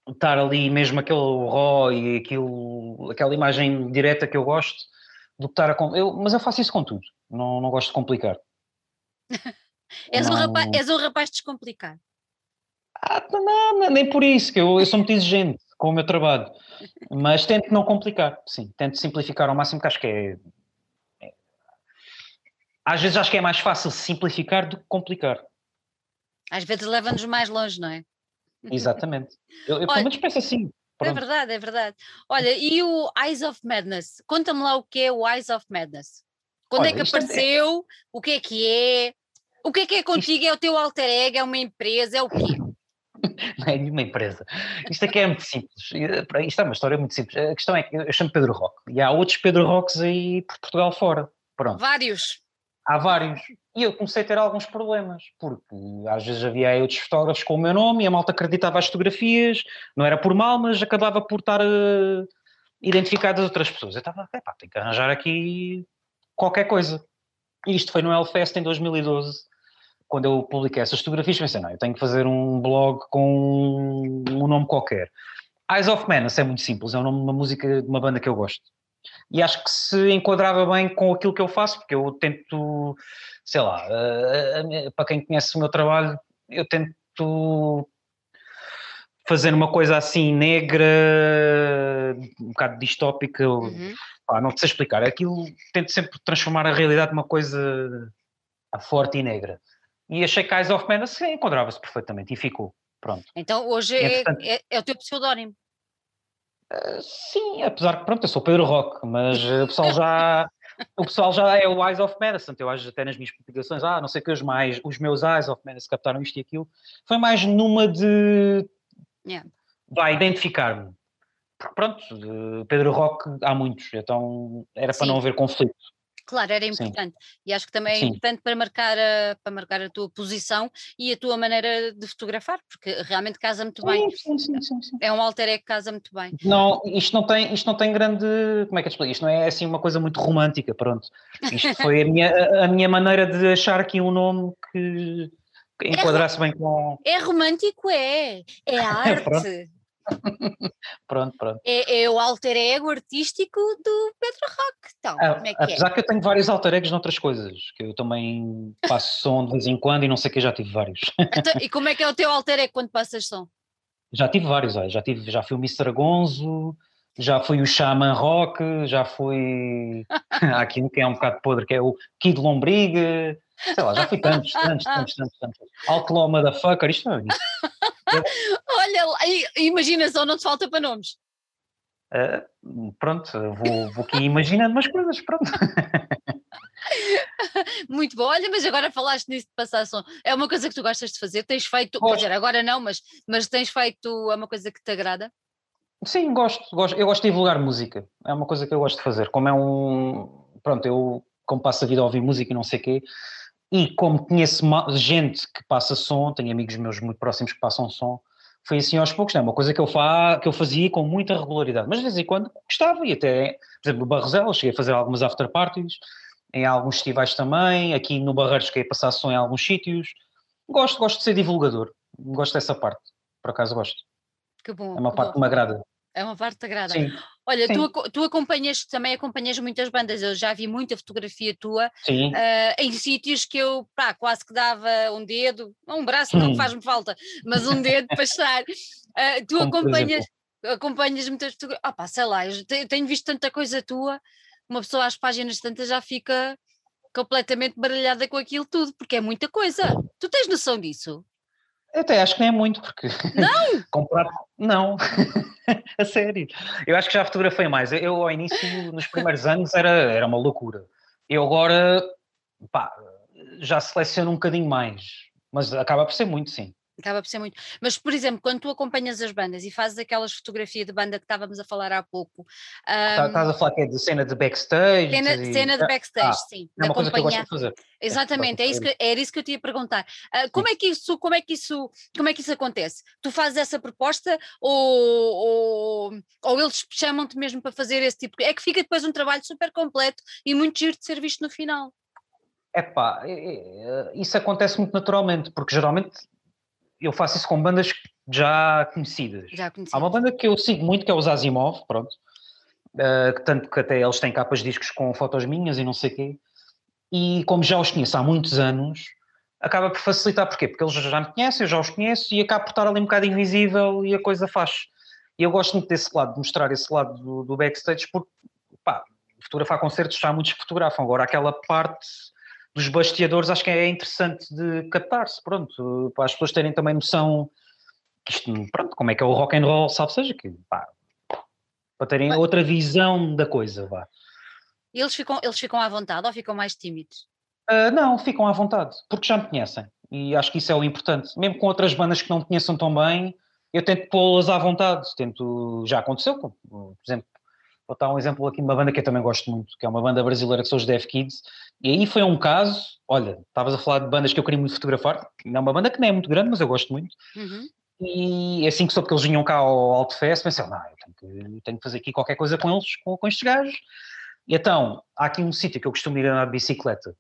estar ali mesmo aquele raw e aquilo, aquela imagem direta que eu gosto do que estar a. Eu, mas eu faço isso com tudo. Não, não gosto de complicar. és, não... um rapaz, és um rapaz descomplicado. Ah, não, nem por isso, que eu, eu sou muito exigente com o meu trabalho. Mas tento não complicar, sim. Tento simplificar ao máximo, que acho que é, é. Às vezes acho que é mais fácil simplificar do que complicar. Às vezes leva-nos mais longe, não é? Exatamente. Eu, eu pelo menos penso assim. É Pronto. É verdade, é verdade. Olha, e o Eyes of Madness? Conta-me lá o que é o Eyes of Madness. Quando Olha, é que é apareceu? É... O que é que é? O que é que é contigo? Isto... É o teu alter ego? É uma empresa? É o quê? não é nenhuma empresa. Isto aqui é muito simples. Isto é uma história muito simples. A questão é que eu chamo Pedro Roque e há outros Pedro Roques aí por Portugal fora. Pronto. Vários. Há vários. E eu comecei a ter alguns problemas, porque às vezes havia outros fotógrafos com o meu nome e a malta acreditava as fotografias, não era por mal, mas acabava por estar uh, identificado as outras pessoas. Eu estava, epá, tenho que arranjar aqui qualquer coisa. E isto foi no Hellfest em 2012 quando eu publiquei essas fotografias, pensei, não, eu tenho que fazer um blog com um nome qualquer. Eyes of Menace é muito simples, é o nome de uma música de uma banda que eu gosto. E acho que se enquadrava bem com aquilo que eu faço, porque eu tento, sei lá, para quem conhece o meu trabalho, eu tento fazer uma coisa assim negra, um bocado distópica, uhum. pá, não sei explicar. Aquilo tento sempre transformar a realidade numa coisa forte e negra. E achei que Eyes of Menace encontrava-se perfeitamente e ficou. Pronto. Então hoje é, é, é, o teu pseudónimo. Uh, sim, apesar que pronto, eu sou Pedro Rock, mas o pessoal já o pessoal já é o Eyes of Medicine, eu acho até nas minhas publicações, ah, não sei que os mais, os meus Eyes of Medicine captaram isto e aquilo, foi mais numa de yeah. vai identificar-me. Pronto, Pedro Rock há muitos, então era para Sim. não haver conflito. Claro, era importante. Sim. E acho que também é Sim. importante para marcar, a, para marcar a tua posição e a tua maneira de fotografar, porque realmente casa muito bem. Sim, sim, sim, sim, É um alter ego que casa muito bem. Não, isto não tem, isto não tem grande. Como é que eu explico? Isto não é assim uma coisa muito romântica, pronto. Isto foi a minha, a minha maneira de achar aqui um nome que enquadrasse é, bem com. É romântico, é. É arte. pronto, pronto. É, é, o alter ego artístico do Pedro Rock. Então, ah, como é que apesar é? que eu tenho vários alter egos noutras coisas, que eu também faço som de vez em quando e não sei que já tive vários. Então, e como é que é o teu alter ego quando passas som? Já tive vários, já tive, já fui o Mr. Gonzo, já fui o Shaman Rock, já fui aqui um que é um bocado podre, que é o Kid Lombriga, sei lá, já fui tantos, tantos, tantos, tantos, tantos. Outlaw Motherfucker, isto não é isso. Olha, imagina só, não te falta para nomes. Uh, pronto, vou, vou aqui imaginando umas coisas, pronto. Muito bom, olha, mas agora falaste nisso de passar som. É uma coisa que tu gostas de fazer? Tens feito, quer dizer, agora não, mas, mas tens feito, é uma coisa que te agrada? Sim, gosto, gosto. Eu gosto de divulgar música. É uma coisa que eu gosto de fazer. Como é um. Pronto, eu, como passo a vida a ouvir música e não sei o quê, e como conheço gente que passa som, tenho amigos meus muito próximos que passam som, foi assim aos poucos, não é uma coisa que eu, fa que eu fazia com muita regularidade, mas de vez em quando gostava, e até, por exemplo, no Barrosel, cheguei a fazer algumas after parties, em alguns festivais também, aqui no Barreiros cheguei a passar som em alguns sítios, gosto, gosto de ser divulgador, gosto dessa parte, por acaso gosto. Que bom. É uma parte bom. que me agrada. É uma parte agrada. Sim. Olha, Sim. Tu, tu acompanhas, também acompanhas muitas bandas, eu já vi muita fotografia tua uh, em sítios que eu pá, quase que dava um dedo, um braço não faz-me falta, mas um dedo para estar. Uh, tu Como acompanhas, acompanhas muitas fotografias, ah pá, sei lá, eu tenho visto tanta coisa tua, uma pessoa às páginas tantas já fica completamente baralhada com aquilo tudo, porque é muita coisa. Tu tens noção disso? Até acho que nem é muito, porque. Não! comprar. Não, a sério. Eu acho que já fotografei mais. Eu, ao início, nos primeiros anos, era, era uma loucura. Eu agora, pá, já seleciono um bocadinho mais. Mas acaba por ser muito, sim. Acaba por ser muito. Mas, por exemplo, quando tu acompanhas as bandas e fazes aquelas fotografias de banda que estávamos a falar há pouco. Um, Estás a falar que é de cena de backstage? Cena, e... cena de backstage, ah, sim. É uma coisa que eu gosto de fazer. Exatamente, é isso que, era isso que eu te ia perguntar. Uh, como, é que isso, como, é que isso, como é que isso acontece? Tu fazes essa proposta ou, ou, ou eles chamam-te mesmo para fazer esse tipo? É que fica depois um trabalho super completo e muito giro de ser visto no final. Epá, é, é, isso acontece muito naturalmente, porque geralmente eu faço isso com bandas já conhecidas. Já conhecidas. Há uma banda que eu sigo muito, que é os Asimov, pronto. Uh, tanto que até eles têm capas de discos com fotos minhas e não sei o quê. E como já os conheço há muitos anos, acaba por facilitar. Porquê? Porque eles já me conhecem, eu já os conheço e acaba por estar ali um bocado invisível e a coisa faz. E eu gosto muito desse lado, de mostrar esse lado do, do backstage, porque, pá, fotografar concertos já há muitos que fotografam. Agora, aquela parte dos basteadores acho que é interessante de captar-se, pronto, para as pessoas terem também noção que isto, pronto, como é que é o rock and roll, sabe seja, que pá, para terem Mas, outra visão da coisa, vá. Eles ficam, eles ficam à vontade ou ficam mais tímidos? Uh, não, ficam à vontade, porque já me conhecem, e acho que isso é o importante, mesmo com outras bandas que não me conheçam tão bem, eu tento pô-las à vontade, tento, já aconteceu, por exemplo, Vou dar um exemplo aqui de uma banda que eu também gosto muito, que é uma banda brasileira que são os Deaf Kids, e aí foi um caso, olha, estavas a falar de bandas que eu queria muito fotografar, é uma banda que não é muito grande, mas eu gosto muito, uhum. e assim que soube que eles vinham cá ao Alto Fest, pensei, não, eu tenho que, eu tenho que fazer aqui qualquer coisa com eles, com, com estes gajos, e então, há aqui um sítio que eu costumo ir andar de bicicleta,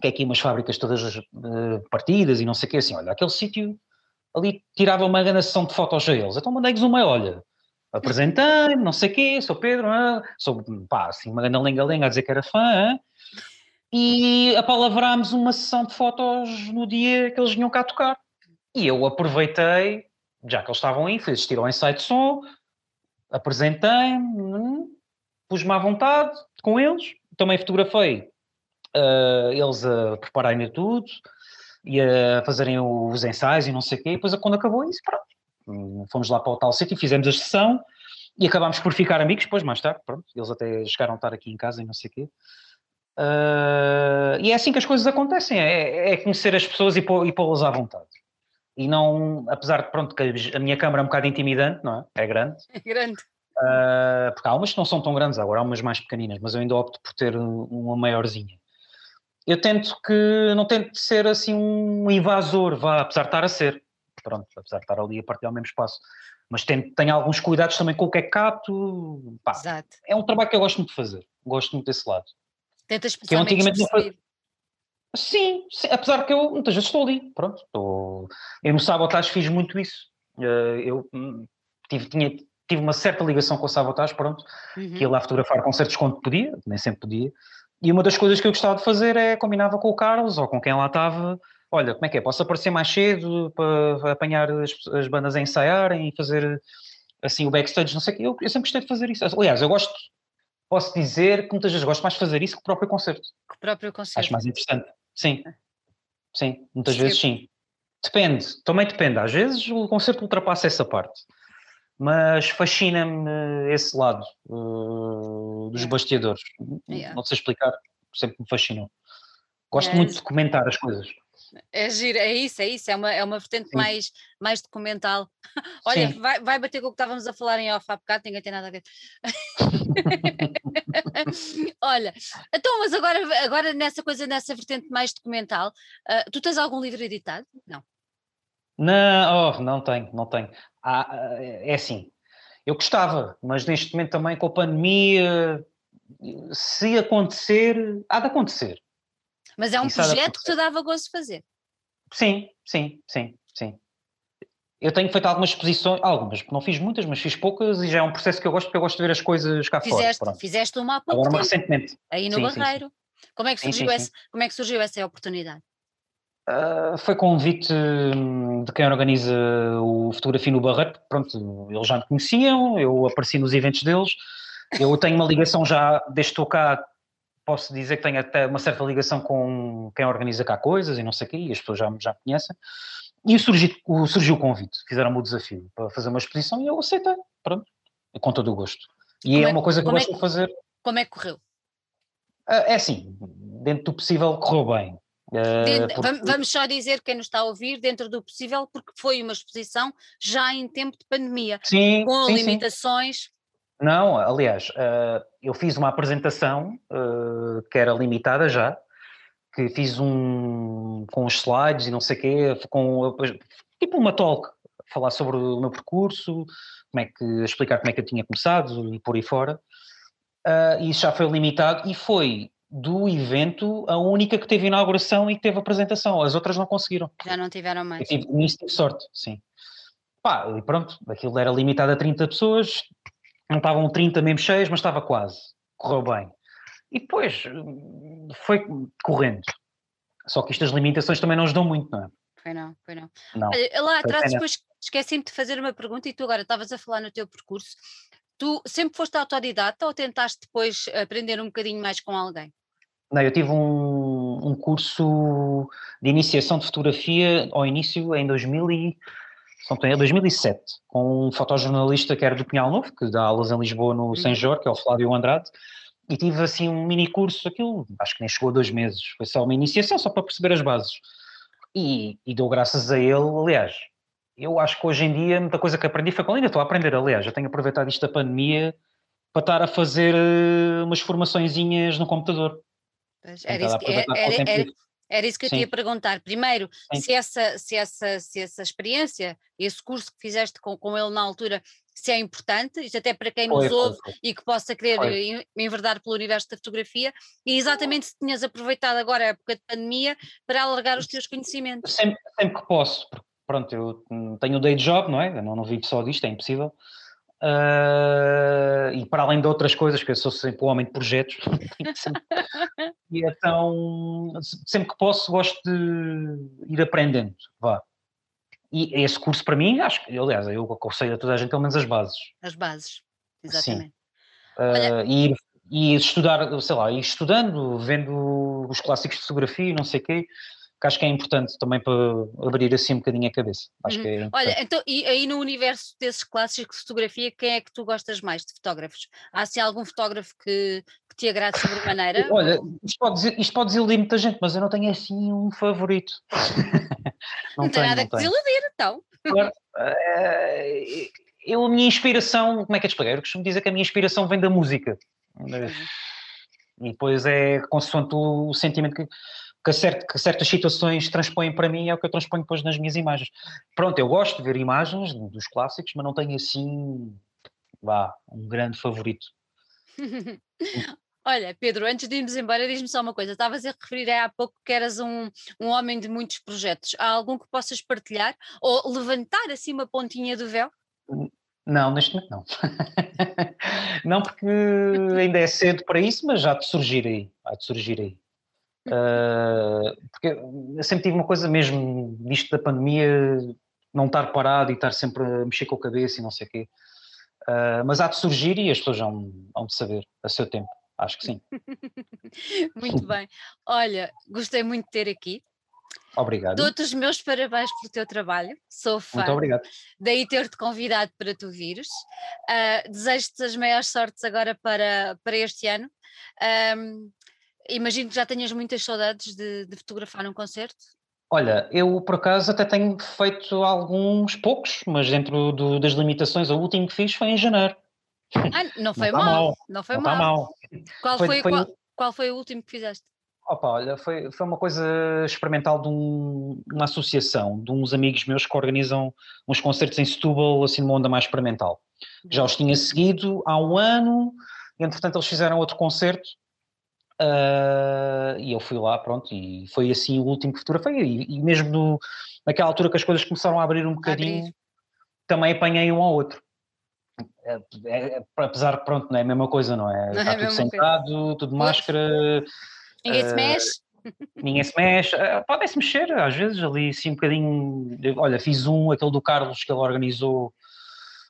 que é aqui umas fábricas todas uh, partidas e não sei o quê, assim, olha, aquele sítio ali tirava uma grande sessão de fotos a eles, então mandei-lhes uma, olha, apresentei não sei o quê, sou Pedro, ah, sou, pá, assim, uma grande lenga-lenga a dizer que era fã, e apalavrámos uma sessão de fotos no dia que eles vinham cá tocar. E eu aproveitei, já que eles estavam aí, fui assistir ao ensaio de som, apresentei-me, hum, pus-me à vontade com eles, também fotografei uh, eles a prepararem tudo e a fazerem os ensaios e não sei o quê, e depois quando acabou isso, pronto, hum, fomos lá para o tal sítio, fizemos a sessão e acabámos por ficar amigos depois, mais tarde, pronto, eles até chegaram a estar aqui em casa e não sei o quê. Uh, e é assim que as coisas acontecem, é, é conhecer as pessoas e, pô, pô-las à vontade. E não, apesar de pronto, que a minha câmara é um bocado intimidante, não é? É grande. É grande. Uh, porque há umas que não são tão grandes agora, há umas mais pequeninas, mas eu ainda opto por ter uma maiorzinha. Eu tento que, não tento ser assim um invasor, vá, apesar de estar a ser, pronto, apesar de estar ali a partilhar o mesmo espaço, mas tenho, tenho alguns cuidados também com o que é que capto, pá, Exato. é um trabalho que eu gosto muito de fazer, gosto muito desse lado. Tentas que eu antigamente não foi... Sim, sim, apesar que eu muitas vezes estou ali, pronto. Estou... Eu no Sabotage fiz muito isso. Eh, eu hum, tive, tinha, tive uma certa ligação com o Sabotage, pronto, uhum. que ia lá fotografar concertos quando podia, nem sempre podia. E uma das coisas que eu gostava de fazer é combinava com o Carlos ou com quem lá estava. Olha, como é que é? Posso aparecer mais cedo para apanhar as, as bandas a ensaiarem e fazer assim o backstage, não sei o quê. Eu, eu sempre gostei de fazer isso. Aliás, eu gosto posso dizer que muitas vezes gosto mais de fazer isso que o próprio concerto. Que o próprio concerto. Acho mais interessante. Sim. É. Sim, muitas vezes sim. Depende, também depende. Às vezes o concerto ultrapassa essa parte. Mas fascina-me esse lado uh, dos é. basteadores. Yeah. Não sei explicar, sempre me fascinou. Gosto é. muito de comentar as coisas. É giro, é isso, é isso, é uma, é uma vertente mais, mais documental. Olha, vai, vai bater com o que estávamos a falar em off há bocado, ninguém tem nada a ver. Olha, então, mas agora, agora nessa coisa, nessa vertente mais documental, uh, tu tens algum livro editado? Não. Não, oh, não tenho, não tenho. Ah, é assim, eu gostava, mas neste momento também com a pandemia, se acontecer, há de acontecer. Mas é um Isso projeto que te dava gosto de fazer. Sim, sim, sim, sim. Eu tenho feito algumas exposições, algumas, não fiz muitas, mas fiz poucas e já é um processo que eu gosto porque eu gosto de ver as coisas cá fizeste, fora. Fizeste uma há pouco Agora, tempo, recentemente. Aí no sim, Barreiro. Sim, sim. Como, é que surgiu esse, como é que surgiu essa oportunidade? Uh, foi convite hum, de quem organiza o Fotografia no Barreiro, pronto, eles já me conheciam, eu apareci nos eventos deles, eu tenho uma ligação já, desde que estou cá, posso dizer que tenho até uma certa ligação com quem organiza cá coisas e não sei o quê, e as pessoas já, já me conhecem, e surgiu, surgiu o convite, fizeram-me o desafio para fazer uma exposição e eu aceitei, pronto, com todo o gosto. E como é, é uma coisa que eu gosto é, de fazer. Como é que correu? Ah, é assim, dentro do possível correu bem. Ah, dentro, porque... Vamos só dizer quem nos está a ouvir, dentro do possível, porque foi uma exposição já em tempo de pandemia, sim, com sim, limitações. Sim. Não, aliás, eu fiz uma apresentação que era limitada já, que fiz um com os slides e não sei o quê, com tipo uma talk, falar sobre o meu percurso, como é que explicar como é que eu tinha começado e por aí fora. Uh, isso já foi limitado e foi do evento a única que teve inauguração e que teve apresentação. As outras não conseguiram. Já não tiveram mais. Eu tive, nisso tive sorte, sim. Pá, e pronto, aquilo era limitado a 30 pessoas, não estavam 30 mesmo cheios, mas estava quase. Correu bem. E depois foi correndo. Só que estas limitações também não ajudam muito, não é? Foi não, foi não. não Olha, lá atrás depois esqueci-me de fazer uma pergunta e tu agora estavas a falar no teu percurso. Tu sempre foste autodidata ou tentaste depois aprender um bocadinho mais com alguém? Não, eu tive um, um curso de iniciação de fotografia ao início em 2000 e, não tenho, 2007, com um fotojornalista que era do Pinhal Novo, que dá aulas em Lisboa no uhum. São Jorge, que é o Flávio Andrade, e tive assim um mini curso, aquilo acho que nem chegou a dois meses, foi só uma iniciação, só para perceber as bases. E, e deu graças a ele, aliás, eu acho que hoje em dia muita coisa que aprendi foi com ele, ainda estou a aprender, aliás, eu tenho aproveitado isto da pandemia para estar a fazer uh, umas formaçõezinhas no computador. Era isso, era, era, era isso que eu Sim. te ia perguntar. Primeiro, se essa, se, essa, se essa experiência, esse curso que fizeste com, com ele na altura, isso é importante, isto até para quem nos foi, ouve foi. e que possa querer Foi. en- enverdar pelo universo da fotografia, e exatamente se tinhas aproveitado agora a época de pandemia para alargar os teus conhecimentos. Sempre, sempre que posso, porque pronto, eu hum, tenho um day job, não é? Eu não, não vivo só disto, é impossível. Ah, e para além de outras coisas, que eu sou sempre um homem de projetos, sempre- e então se- sempre que posso gosto de ir aprendendo, vá. E esse curso para mim, acho que, aliás, eu aconselho a toda a gente pelo menos as bases. As bases, exatamente. Ah, Olha- e, ir- e estudar, sei lá, ir estudando, vendo os clássicos de fotografia e não sei o quê, que acho que é importante também para abrir assim um bocadinho a cabeça. Acho Uhum. que é importante. Olha, então, e aí no universo desses clássicos de fotografia, quem é que tu gostas mais de fotógrafos? Há assim algum fotógrafo que, que te agrade sobremaneira? Olha, isto pode, dizer- isto pode desiludir muita gente, mas eu não tenho assim um favorito. não, tem nada não que desiludir, então. Claro, eh, eu, a minha inspiração, como é que é de explicar? Eu costumo dizer que a minha inspiração vem da música. E depois é consoante o sentimento que, que, cer- que certas situações transpõem para mim, é o que eu transponho depois nas minhas imagens. Pronto, eu gosto de ver imagens dos clássicos, mas não tenho assim, vá, um grande favorito. Olha, Pedro, antes de irmos embora, diz-me só uma coisa. Estavas a referir há pouco que eras um, um homem de muitos projetos. Há algum que possas partilhar ou levantar assim uma pontinha do véu? Não, neste momento não. não, porque ainda é cedo para isso, mas já de surgir aí. Há de surgir aí. Ah, porque eu sempre tive uma coisa mesmo, disto da pandemia, não estar parado e estar sempre a mexer com a cabeça e não sei o quê. Ah, mas há de surgir e as pessoas vão, vão de saber a seu tempo. Acho que sim. Muito bem. Olha, gostei muito de ter aqui. Obrigado. Dou-te os meus parabéns pelo teu trabalho. Sou fã. Muito obrigado. daí ter-te convidado para tu vires. Ah, Desejo-te as maiores sortes agora para, para este ano. Ahm, imagino que já tenhas muitas saudades de, de fotografar um concerto. Olha, eu por acaso até tenho feito alguns poucos, mas dentro do- das limitações, o último que fiz foi em janeiro. Ah, não foi tá mal, mal, não foi não mal. mal. Qual, Foi- foi, foi- qual, qual foi o último que fizeste? Opa, olha, foi, foi uma coisa experimental de um- uma associação, de uns amigos meus que organizam uns concertos em Setúbal, assim, numa onda mais experimental. Já os tinha seguido há um ano, e entretanto eles fizeram outro concerto, ah, e eu fui lá, pronto, e foi assim o último que fotografei, e, e mesmo no, naquela altura que as coisas começaram a abrir um bocadinho, abrir. também apanhei um ao outro. É, é- é- apesar que, pronto, não é a mesma coisa, não é? Não é Está a tudo mesma coisa. sentado, tudo máscara, Ninguém se Ah, mexe? ninguém se mexe, eh, podem-se mexer às vezes ali assim um bocadinho, olha, fiz um, aquele do Carlos que ele organizou,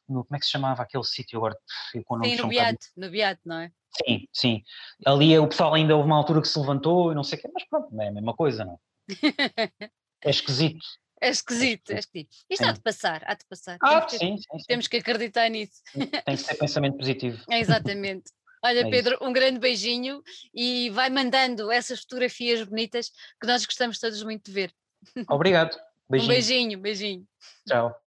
no, como é que se chamava aquele sítio agora, com Sim, no um Beato, no Beato, não é? Sim, sim, ali o pessoal ainda houve uma altura que se levantou e não sei o quê, mas pronto, é a mesma coisa, não é esquisito. É esquisito, é esquisito. Isto há de passar, há de passar. Ah, temos, que, sim, sim, sim. temos que acreditar nisso. tem que ter pensamento positivo. É exatamente. Olha, É. Pedro, um grande beijinho e vai mandando essas fotografias bonitas que nós gostamos todos muito de ver. Obrigado, Um beijinho, beijinho, beijinho. tchau.